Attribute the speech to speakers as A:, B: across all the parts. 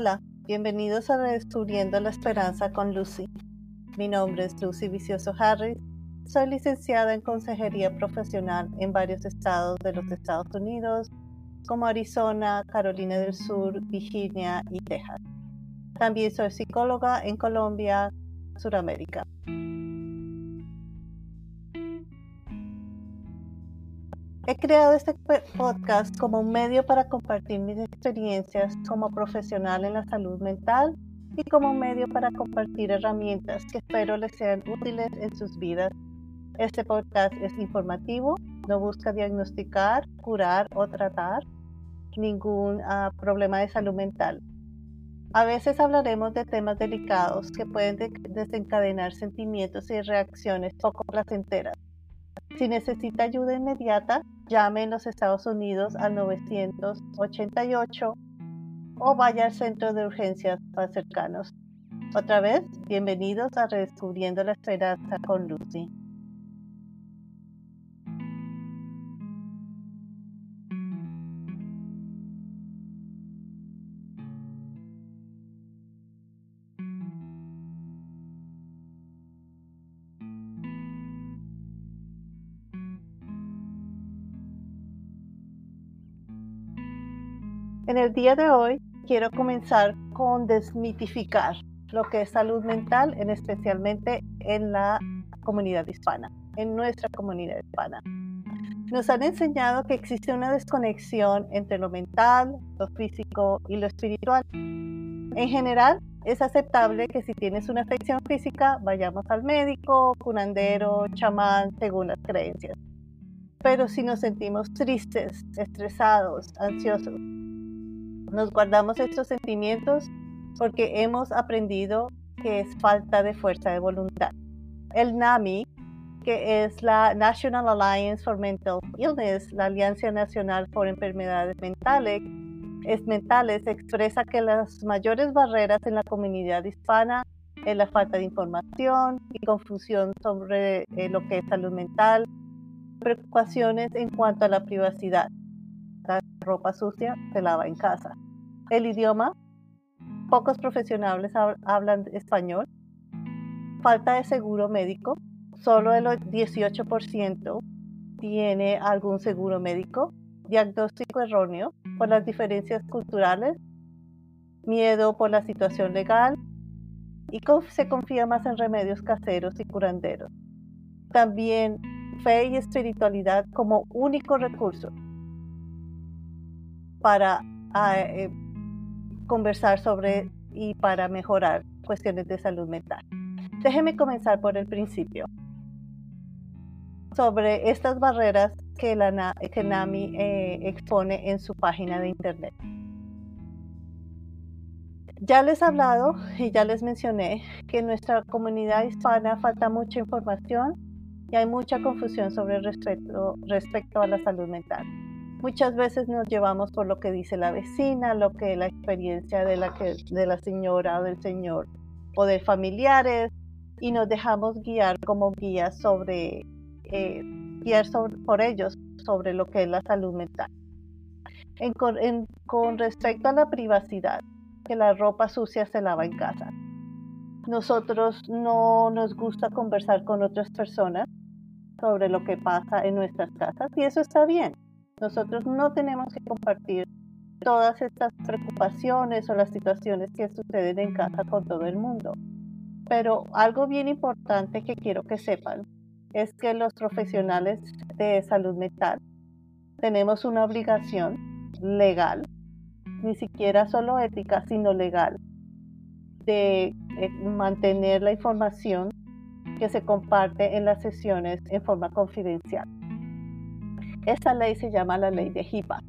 A: Hola, bienvenidos a Redescubriendo la Esperanza con Lucy. Mi nombre es Lucy Vicioso Harris. Soy licenciada en Consejería Profesional en varios estados de los Estados Unidos, como Arizona, Carolina del Sur, Virginia y Texas. También soy psicóloga en Colombia, Suramérica. He creado este podcast como un medio para compartir mis experiencias como profesional en la salud mental y como medio para compartir herramientas que espero les sean útiles en sus vidas. Este podcast es informativo, no busca diagnosticar, curar o tratar ningún uh, problema de salud mental. A veces hablaremos de temas delicados que pueden de desencadenar sentimientos y reacciones poco placenteras. Si necesita ayuda inmediata, llame en los Estados Unidos al 988 o vaya al centro de urgencias más cercanos. Otra vez, bienvenidos a Redescubriendo la Esperanza con Lucy. En el día de hoy quiero comenzar con desmitificar lo que es salud mental, en especialmente en la comunidad hispana, en nuestra comunidad hispana. Nos han enseñado que existe una desconexión entre lo mental, lo físico y lo espiritual. En general, es aceptable que si tienes una afección física, vayamos al médico, curandero, chamán, según las creencias. Pero si nos sentimos tristes, estresados, ansiosos, nos guardamos estos sentimientos porque hemos aprendido que es falta de fuerza de voluntad. El NAMI, que es la National Alliance for Mental Illness, la Alianza Nacional por Enfermedades Mentales, es mentales, expresa que las mayores barreras en la comunidad hispana es la falta de información y confusión sobre eh, lo que es salud mental, preocupaciones en cuanto a la privacidad, la ropa sucia se lava en casa. El idioma, pocos profesionales hablan español. Falta de seguro médico, solo el 18% tiene algún seguro médico. Diagnóstico erróneo por las diferencias culturales, miedo por la situación legal y se confía más en remedios caseros y curanderos. También fe y espiritualidad como único recurso para ah, eh, conversar sobre y para mejorar cuestiones de salud mental. Déjeme comenzar por el principio. Sobre estas barreras que, la, que NAMI eh, expone en su página de internet. Ya les he hablado y ya les mencioné que en nuestra comunidad hispana falta mucha información y hay mucha confusión sobre respecto, respecto a la salud mental. Muchas veces nos llevamos por lo que dice la vecina, lo que la experiencia de la, que, de la señora o del señor o de familiares y nos dejamos guiar como guías sobre, eh, guiar por ellos sobre lo que es la salud mental. con respecto a la privacidad, que la ropa sucia se lava en casa. Nosotros no nos gusta conversar con otras personas sobre lo que pasa en nuestras casas y eso está bien. Nosotros no tenemos que compartir todas estas preocupaciones o las situaciones que suceden en casa con todo el mundo. Pero algo bien importante que quiero que sepan es que los profesionales de salud mental tenemos una obligación legal, ni siquiera solo ética, sino legal, de eh, mantener la información que se comparte en las sesiones en forma confidencial. Esta ley se llama la ley de HIPAA,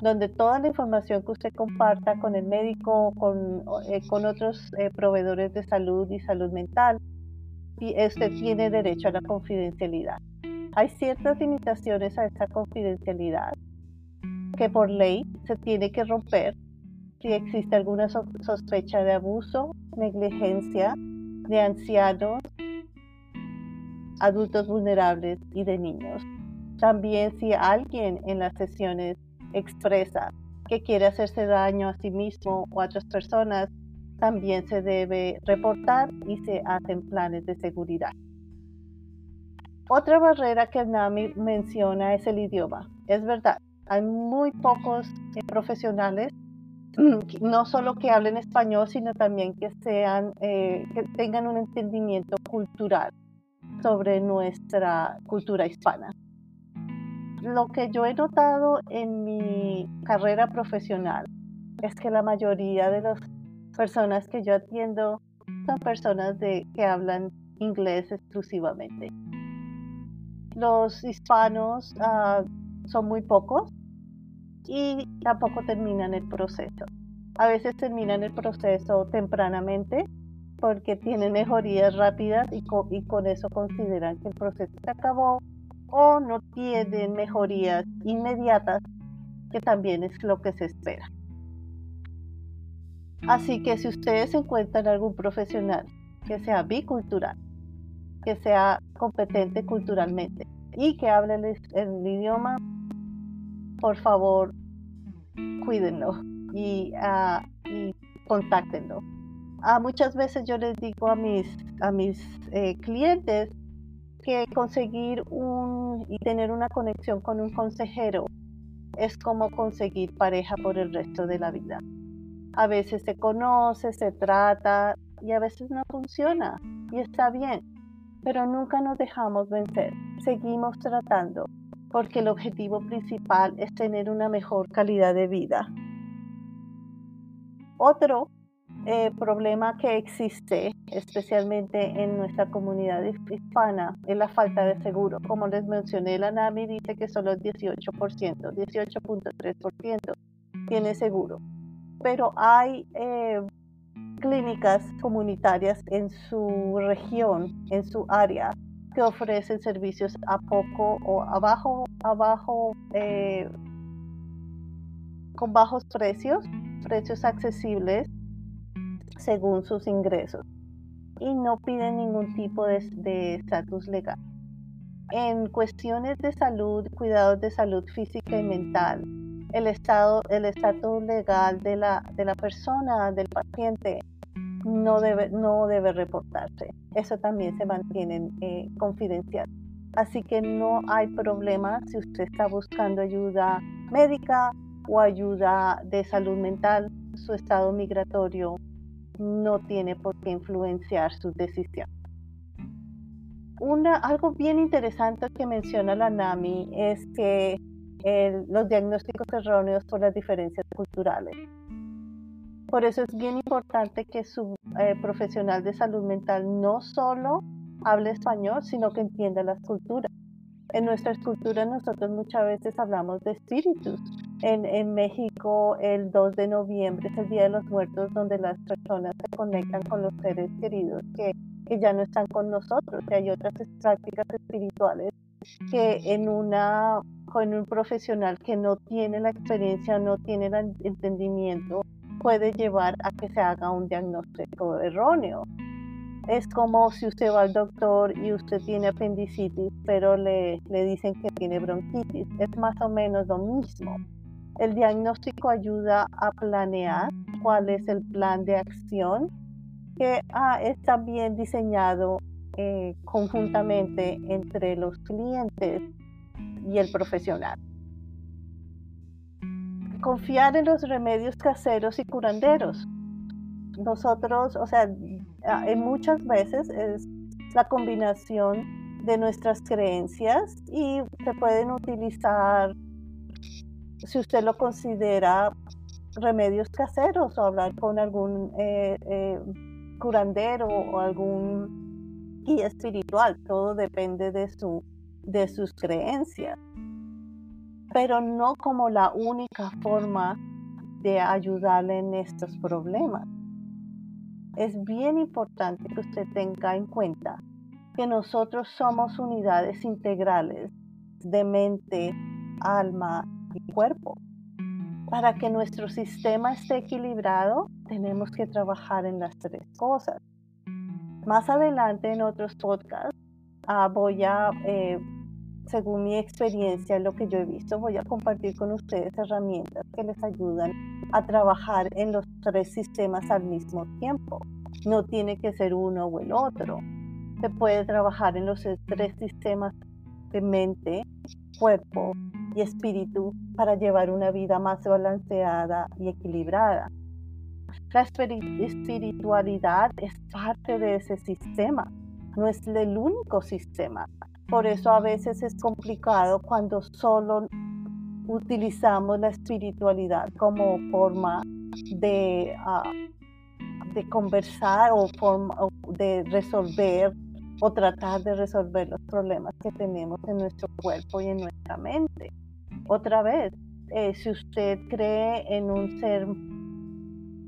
A: donde toda la información que usted comparta con el médico, con, eh, con otros eh, proveedores de salud y salud mental, usted tiene derecho a la confidencialidad. Hay ciertas limitaciones a esta confidencialidad que por ley se tiene que romper si existe alguna sospecha de abuso, negligencia de ancianos, adultos vulnerables y de niños. También si alguien en las sesiones expresa que quiere hacerse daño a sí mismo o a otras personas, también se debe reportar y se hacen planes de seguridad. Otra barrera que NAMI menciona es el idioma. Es verdad, hay muy pocos eh, profesionales, no solo que hablen español, sino también que, eh, que tengan un entendimiento cultural sobre nuestra cultura hispana. Lo que yo he notado en mi carrera profesional es que la mayoría de las personas que yo atiendo son personas de, que hablan inglés exclusivamente. Los hispanos ah, son muy pocos y tampoco terminan el proceso. A veces terminan el proceso tempranamente porque tienen mejorías rápidas y con, eso consideran que el proceso se acabó o no tienen mejorías inmediatas, que también es lo que se espera. Así que si ustedes encuentran algún profesional que sea bicultural, que sea competente culturalmente y que hable el, idioma, por favor, cuídenlo y, uh, y contáctenlo Ah, muchas veces yo les digo a mis, a mis eh, clientes que conseguir un y tener una conexión con un consejero es como conseguir pareja por el resto de la vida. A veces se conoce, se trata y a veces no funciona y está bien, pero nunca nos dejamos vencer. Seguimos tratando porque el objetivo principal es tener una mejor calidad de vida. Otro eh, problema que existe, especialmente en nuestra comunidad hispana, es la falta de seguro. Como les mencioné, la NAMI dice que solo el 18%, 18.3% tiene seguro. Pero hay eh, clínicas comunitarias en su región, en su área, que ofrecen servicios a poco o abajo, abajo, eh, con bajos precios, precios accesibles según sus ingresos y no piden ningún tipo de estatus legal. En cuestiones de salud, cuidados de salud física y mental, el estado, el estatus legal de la, de la persona, del paciente, no debe, no debe reportarse. Eso también se mantiene eh, confidencial. Así que no hay problema si usted está buscando ayuda médica o ayuda de salud mental, su estado migratorio no tiene por qué influenciar su decisión. Una, algo bien interesante que menciona la NAMI es que los diagnósticos erróneos por las diferencias culturales. Por eso es bien importante que su eh, profesional de salud mental no solo hable español, sino que entienda las culturas. En nuestras culturas nosotros muchas veces hablamos de espíritus, en, México, el 2 de noviembre es el Día de los Muertos, donde las personas se conectan con los seres queridos que, ya no están con nosotros. Y hay otras prácticas espirituales que en, una, con un profesional que no tiene la experiencia, no tiene el entendimiento, puede llevar a que se haga un diagnóstico erróneo. Es como si usted va al doctor y usted tiene apendicitis, pero le, le dicen que tiene bronquitis. Es más o menos lo mismo. El diagnóstico ayuda a planear cuál es el plan de acción que ah, está bien diseñado eh, conjuntamente entre los clientes y el profesional. Confiar en los remedios caseros y curanderos. Nosotros, o sea, ah, en muchas veces es la combinación de nuestras creencias y se pueden utilizar si usted lo considera remedios caseros o hablar con algún eh, eh, curandero o algún guía espiritual, todo depende de, su, de sus creencias, pero no como la única forma de ayudarle en estos problemas. Es bien importante que usted tenga en cuenta que nosotros somos unidades integrales de mente, alma cuerpo. Para que nuestro sistema esté equilibrado, tenemos que trabajar en las tres cosas. Más adelante en otros podcasts ah, voy a eh, según mi experiencia, lo que yo he visto, voy a compartir con ustedes herramientas que les ayudan a trabajar en los tres sistemas al mismo tiempo. No tiene que ser uno o el otro. Se puede trabajar en los tres sistemas de mente, cuerpo espíritu para llevar una vida más balanceada y equilibrada. La espiritualidad es parte de ese sistema, no es el único sistema. Por eso a veces es complicado cuando solo utilizamos la espiritualidad como forma de, ah, de conversar o forma de resolver o tratar de resolver los problemas que tenemos en nuestro cuerpo y en nuestra mente. Otra vez, eh, si usted cree en un ser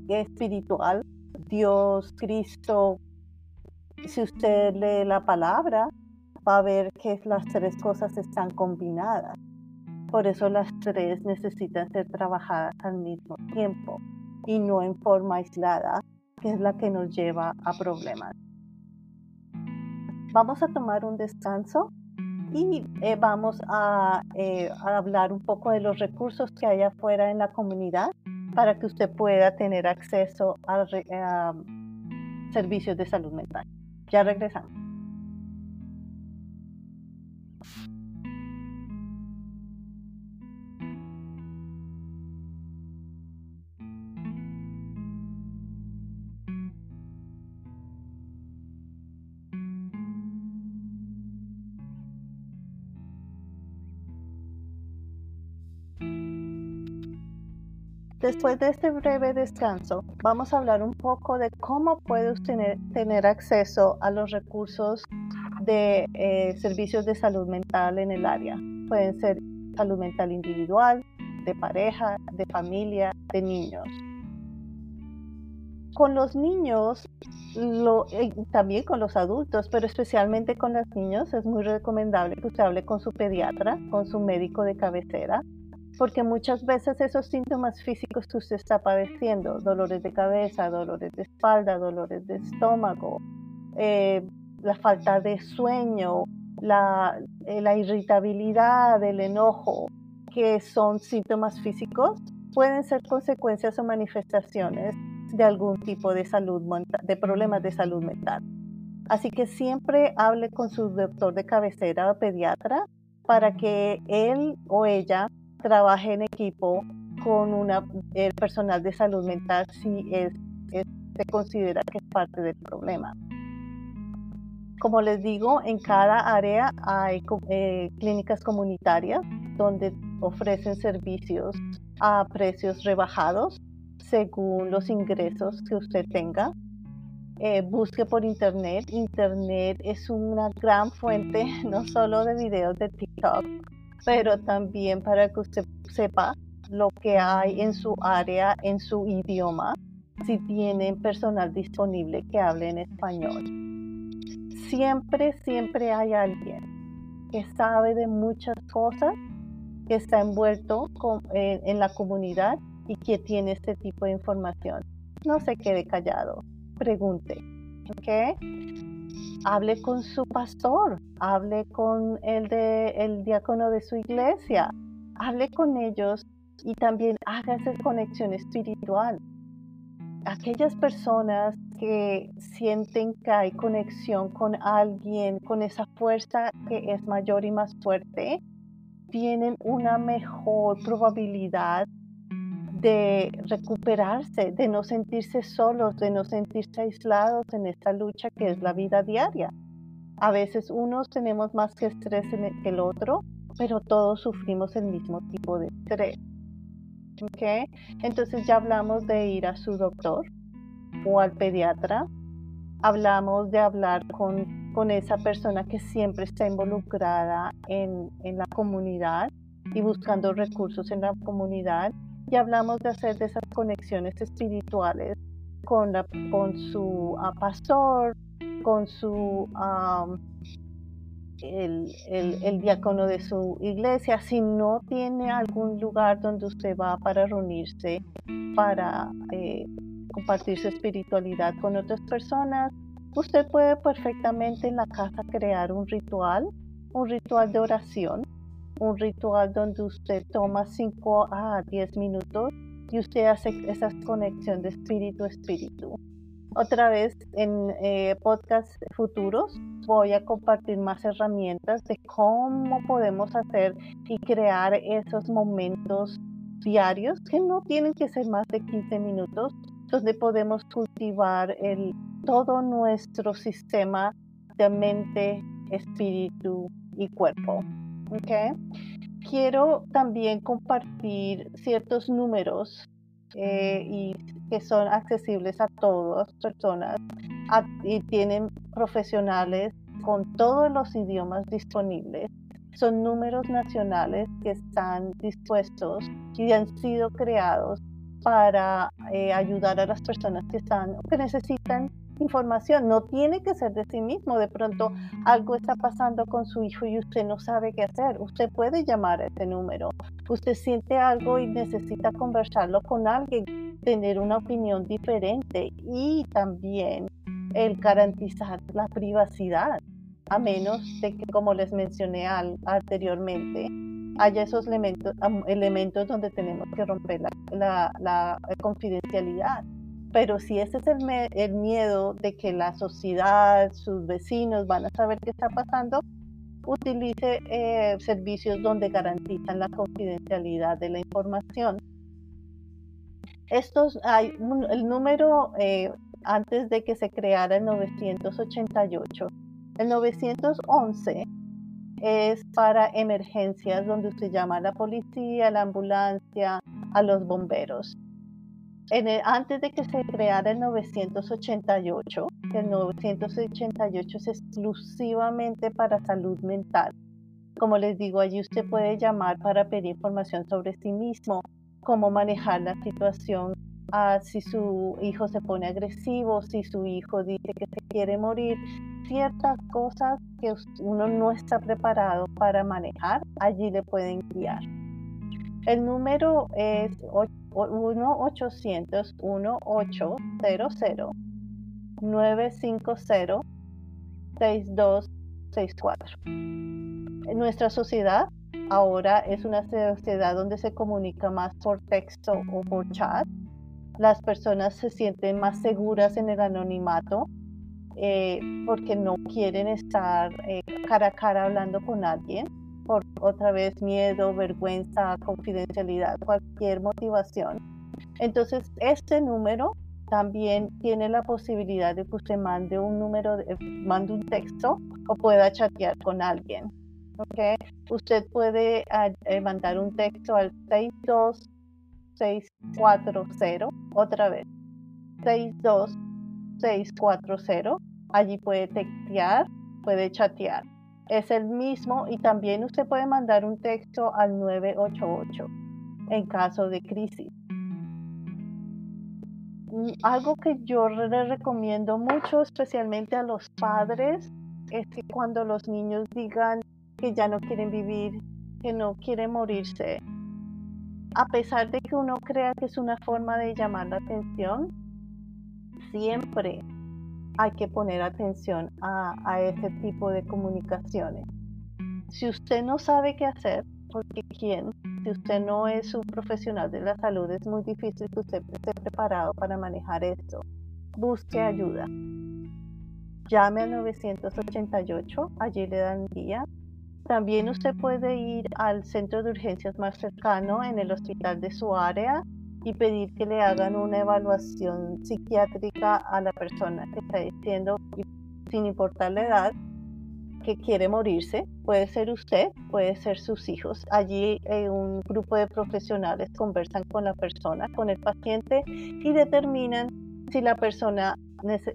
A: espiritual, Dios, Cristo, si usted lee la palabra, va a ver que las tres cosas están combinadas. Por eso las tres necesitan ser trabajadas al mismo tiempo y no en forma aislada, que es la que nos lleva a problemas. Vamos a tomar un descanso y eh, vamos eh, a, hablar un poco de los recursos que hay afuera en la comunidad para que usted pueda tener acceso a servicios de salud mental. Ya regresamos. Después de este breve descanso, vamos a hablar un poco de cómo puede usted tener, acceso a los recursos de eh, servicios de salud mental en el área. Pueden ser salud mental individual, de pareja, de familia, de niños. Con los niños, eh, también con los adultos, pero especialmente con los niños, es muy recomendable que usted hable con su pediatra, con su médico de cabecera, porque muchas veces esos síntomas físicos que usted está padeciendo, dolores de cabeza, dolores de espalda, dolores de estómago, eh, la falta de sueño, la, eh, la irritabilidad, el enojo, que son síntomas físicos, pueden ser consecuencias o manifestaciones de algún tipo de salud de problemas de salud mental. Así que siempre hable con su doctor de cabecera o pediatra para que él o ella trabaje en equipo con una, el personal de salud mental si es, se considera que es parte del problema. Como les digo, en cada área hay eh, clínicas comunitarias donde ofrecen servicios a precios rebajados según los ingresos que usted tenga. Eh, busque por internet. Internet es una gran fuente no solo de videos de TikTok, pero también para que usted sepa lo que hay en su área, en su idioma, si tienen personal disponible que hable en español. Siempre, siempre hay alguien que sabe de muchas cosas, que está envuelto en, la comunidad y que tiene este tipo de información. No se quede callado, pregunte. ¿Ok? hable con su pastor, hable con el, de, el diácono de su iglesia, hable con ellos y también haga esa conexión espiritual. Aquellas personas que sienten que hay conexión con alguien, con esa fuerza que es mayor y más fuerte, tienen una mejor probabilidad de recuperarse, de no sentirse solos, de no sentirse aislados en esta lucha que es la vida diaria. A veces unos tenemos más que estrés que el otro, pero todos sufrimos el mismo tipo de estrés. ¿Okay? Entonces ya hablamos de ir a su doctor o al pediatra. Hablamos de hablar con, con esa persona que siempre está involucrada en, en la comunidad y buscando recursos en la comunidad y hablamos de hacer de esas conexiones espirituales con, la, con su ah, pastor, con su el, el, diácono de su iglesia. Si no tiene algún lugar donde usted va para reunirse, para eh, compartir su espiritualidad con otras personas, usted puede perfectamente en la casa crear un ritual un ritual de oración, un ritual donde usted toma 5 a 10 minutos y usted hace esa conexión de espíritu a espíritu. Otra vez en eh, podcasts futuros voy a compartir más herramientas de cómo podemos hacer y crear esos momentos diarios que no tienen que ser más de 15 minutos, donde podemos cultivar el, todo nuestro sistema de mente, espíritu y cuerpo. ¿Okay? Quiero también compartir ciertos números eh, y que son accesibles a todas personas y tienen profesionales con todos los idiomas disponibles. Son números nacionales que están dispuestos y han sido creados para eh, ayudar a las personas que están que necesitan información. No tiene que ser de sí mismo. De pronto algo está pasando con su hijo y usted no sabe qué hacer. Usted puede llamar a ese número. Usted siente algo y necesita conversarlo con alguien, tener una opinión diferente y también el garantizar la privacidad, a menos de que, como les mencioné anteriormente, haya esos elementos, elementos donde tenemos que romper la confidencialidad. Pero si ese es el, miedo de que la sociedad, sus vecinos van a saber qué está pasando, utilice eh, servicios donde garantizan la confidencialidad de la información. Estos hay el número eh, antes de que se creara el 988. El 911 es para emergencias donde usted llama a la policía, a la ambulancia, a los bomberos antes de que se creara el 988, el 988 es exclusivamente para salud mental. Como les digo, allí usted puede llamar para pedir información sobre sí mismo, cómo manejar la situación, ah, si su hijo se pone agresivo, si su hijo dice que se quiere morir, ciertas cosas que uno no está preparado para manejar, allí le pueden guiar. El número es 1-800-1800-950-6264. Nuestra sociedad ahora es una sociedad donde se comunica más por texto o por chat. Las personas se sienten más seguras en el anonimato eh, porque no quieren estar eh, cara a cara hablando con alguien por otra vez miedo, vergüenza, confidencialidad, cualquier motivación. Entonces, este número también tiene la posibilidad de que usted mande un número, mande un texto o pueda chatear con alguien. ¿okay? Usted puede ah, eh, mandar un texto al 62640, otra vez, 62640. Allí puede textear, puede chatear es el mismo y también usted puede mandar un texto al 988 en caso de crisis. Algo que yo le recomiendo mucho, especialmente a los padres, es que cuando los niños digan que ya no quieren vivir, que no quieren morirse, a pesar de que uno crea que es una forma de llamar la atención, siempre hay que poner atención a, a ese tipo de comunicaciones. Si usted no sabe qué hacer, porque quién, si usted no es un profesional de la salud, es muy difícil que usted esté preparado para manejar esto. Busque ayuda. Llame al 988, allí le dan guía. También usted puede ir al centro de urgencias más cercano en el hospital de su área y pedir que le hagan una evaluación psiquiátrica a la persona que está diciendo, sin importar la edad, que quiere morirse. Puede ser usted, puede ser sus hijos. Allí eh, un grupo de profesionales conversan con la persona, con el paciente y determinan si la persona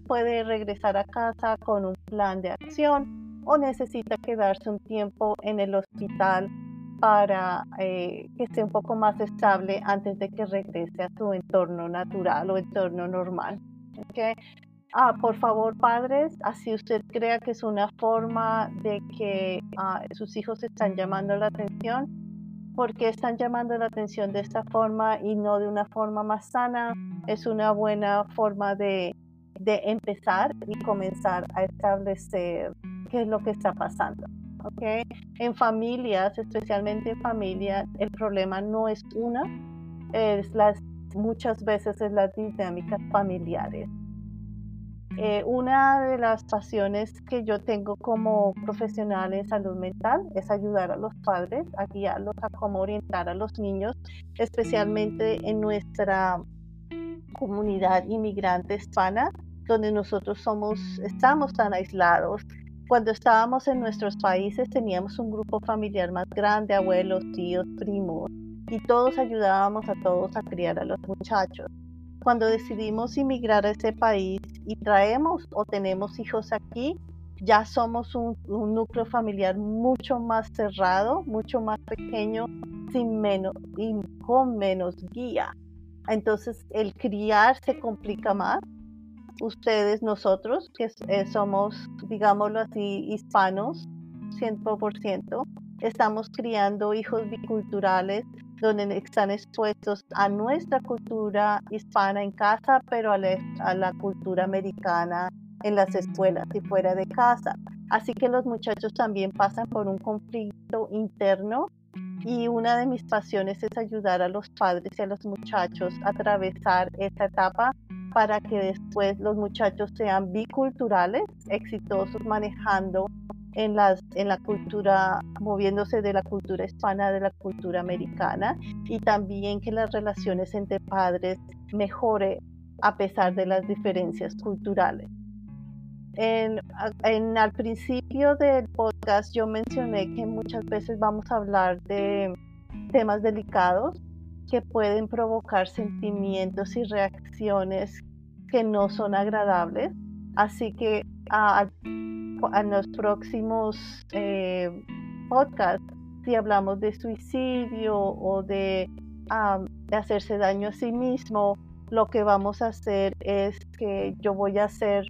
A: puede regresar a casa con un plan de acción o necesita quedarse un tiempo en el hospital para eh, que esté un poco más estable antes de que regrese a su entorno natural o entorno normal. Ah, por favor, padres, así usted crea que es una forma de que ah, sus hijos están llamando la atención, porque están llamando la atención de esta forma y no de una forma más sana, es una buena forma de, de empezar y comenzar a establecer qué es lo que está pasando. ¿Ok? En familias, especialmente en familias, el problema no es una, es las, muchas veces es las dinámicas familiares. Eh, una de las pasiones que yo tengo como profesional en salud mental es ayudar a los padres a guiarlos a cómo orientar a los niños, especialmente en nuestra comunidad inmigrante hispana, donde nosotros somos, estamos tan aislados. Cuando estábamos en nuestros países teníamos un grupo familiar más grande, abuelos, tíos, primos, y todos ayudábamos a todos a criar a los muchachos cuando decidimos inmigrar a ese país y traemos o tenemos hijos aquí, ya somos un, núcleo familiar mucho más cerrado, mucho más pequeño, sin menos y con menos guía. Entonces el criar se complica más. Ustedes, nosotros, que eh, somos, digámoslo así, hispanos, 100%, estamos criando hijos biculturales donde están expuestos a nuestra cultura hispana en casa, pero a la, cultura americana en las escuelas y fuera de casa. Así que los muchachos también pasan por un conflicto interno y una de mis pasiones es ayudar a los padres y a los muchachos a atravesar esta etapa para que después los muchachos sean biculturales, exitosos manejando en, las, en la cultura, moviéndose de la cultura hispana de la cultura americana y también que las relaciones entre padres mejore a pesar de las diferencias culturales. En, al principio del podcast yo mencioné que muchas veces vamos a hablar de temas delicados que pueden provocar sentimientos y reacciones que no son agradables. Así que a, los próximos eh, podcasts, si hablamos de suicidio o de, hacerse daño a sí mismo, lo que vamos a hacer es que yo voy a hacer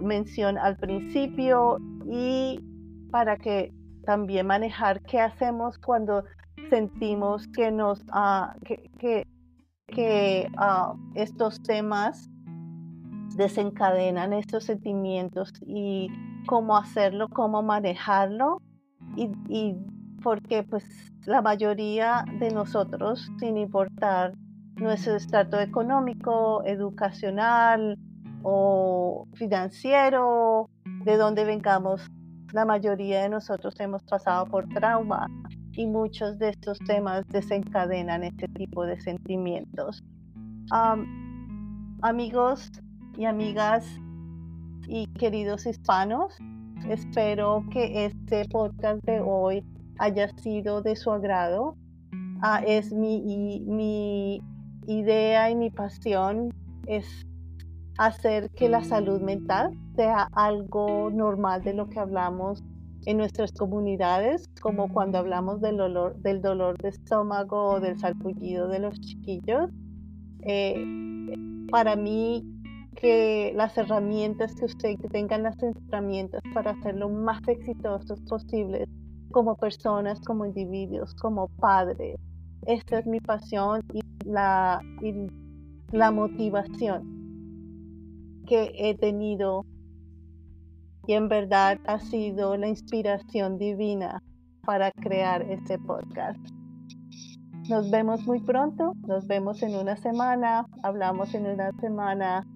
A: mención al principio y para que también manejar qué hacemos cuando sentimos que nos ah, que, ah, estos temas desencadenan estos sentimientos y cómo hacerlo, cómo manejarlo y, porque pues la mayoría de nosotros, sin importar nuestro estrato económico, educacional o financiero, de donde vengamos, la mayoría de nosotros hemos pasado por trauma y muchos de estos temas desencadenan este tipo de sentimientos. amigos, y amigas y queridos hispanos. Espero que este podcast de hoy haya sido de su agrado. Ah, es mi, mi idea y mi pasión es hacer que la salud mental sea algo normal de lo que hablamos en nuestras comunidades, como cuando hablamos del dolor, del dolor de estómago o del salpullido de los chiquillos. Eh, para mí que las herramientas que usted tengan las herramientas para hacerlo más exitosos posibles como personas, como individuos, como padres. Esta es mi pasión y la, y la motivación que he tenido y en verdad ha sido la inspiración divina para crear este podcast. Nos vemos muy pronto, nos vemos en una semana, hablamos en una semana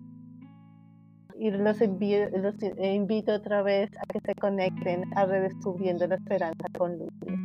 A: y los, los invito otra vez a que se conecten a Redescubriendo la Esperanza con Lucy.